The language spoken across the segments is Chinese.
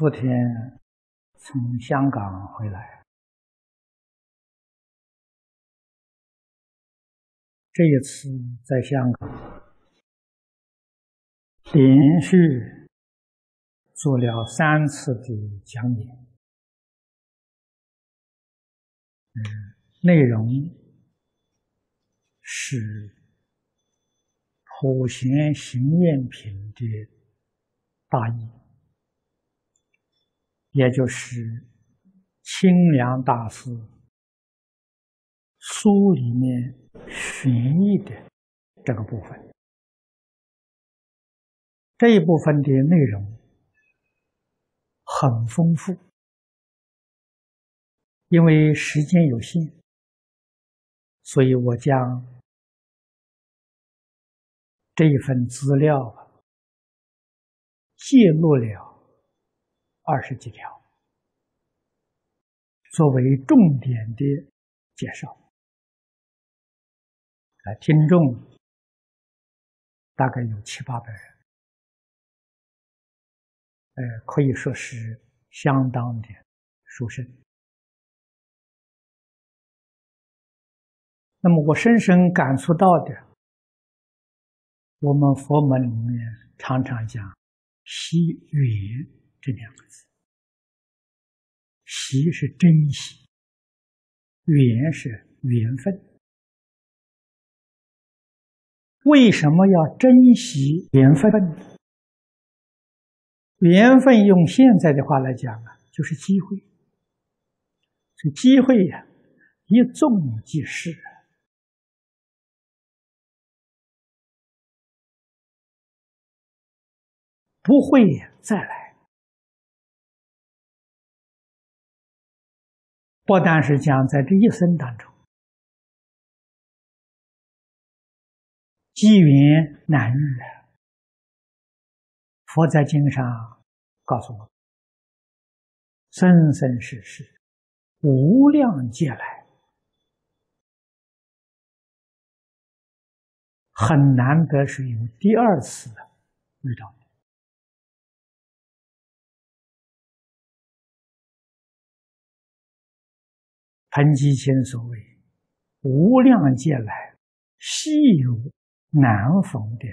昨天从香港回来，这一次在香港连续做了三次的讲演，嗯，内容是《普贤行愿品》的大意。也就是清凉大师书里面寻义的这个部分，这一部分的内容很丰富，因为时间有限，所以我将这一份资料记录了。二十几条，作为重点的介绍。来，听众大概有七八百人，呃，可以说是相当的殊胜。那么，我深深感触到的，我们佛门里面常常讲“惜缘”。这两个字，习是珍惜，缘是缘分。为什么要珍惜缘分？缘分用现在的话来讲啊，就是机会。这机会呀，一纵即逝，不会再来。不但是讲在这一生当中，机缘难遇啊！佛在经上告诉我，生生世世无量劫来，很难得是有第二次遇到。彭吉前所谓“无量劫来，稀有难逢的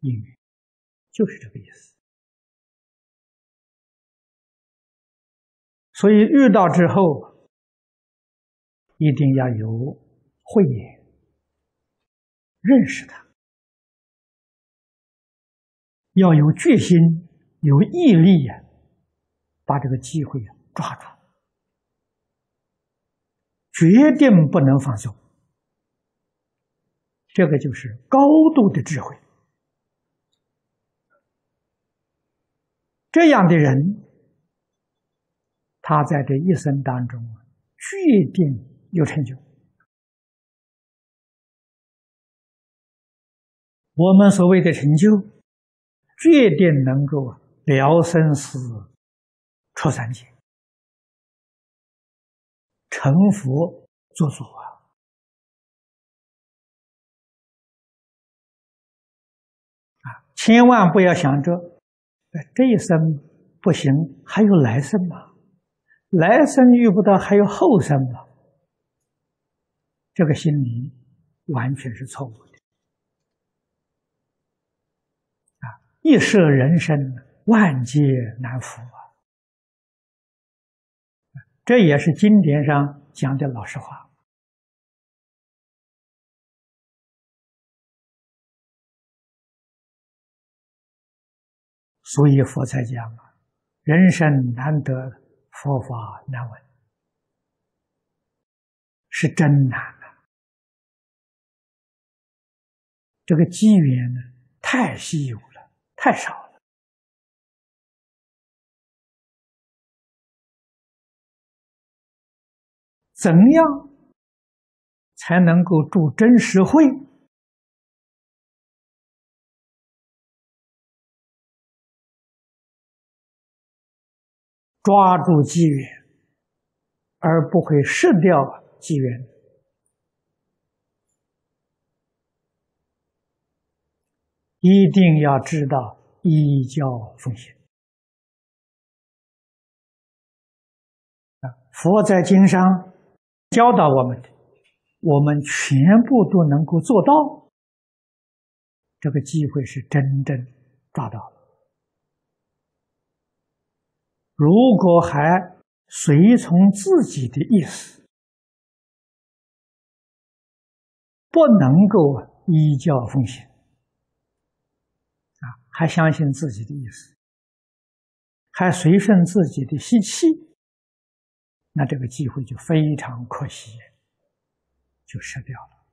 因缘”，就是这个意思。所以遇到之后，一定要有慧眼，认识他，要有决心、有毅力呀，把这个机会抓住。决定不能放松，这个就是高度的智慧。这样的人，他在这一生当中啊决定有成就。我们所谓的成就，决定能够了生死、出三界。成佛做主啊！啊，千万不要想着，这一生不行，还有来生嘛？来生遇不到，还有后生嘛？这个心理完全是错误的。啊，一舍人生，万劫难复啊！这也是经典上讲的老实话，所以佛才讲啊，人生难得，佛法难闻，是真难啊！这个机缘呢，太稀有了，太少。怎样才能够助真实慧，抓住机缘，而不会失掉机缘？一定要知道依教奉行。啊，佛在经上教导我们的，我们全部都能够做到，这个机会是真正抓到了。如果还随从自己的意思，不能够依教奉行，啊，还相信自己的意思，还随顺自己的习气，那这个机会就非常可惜，就失掉了。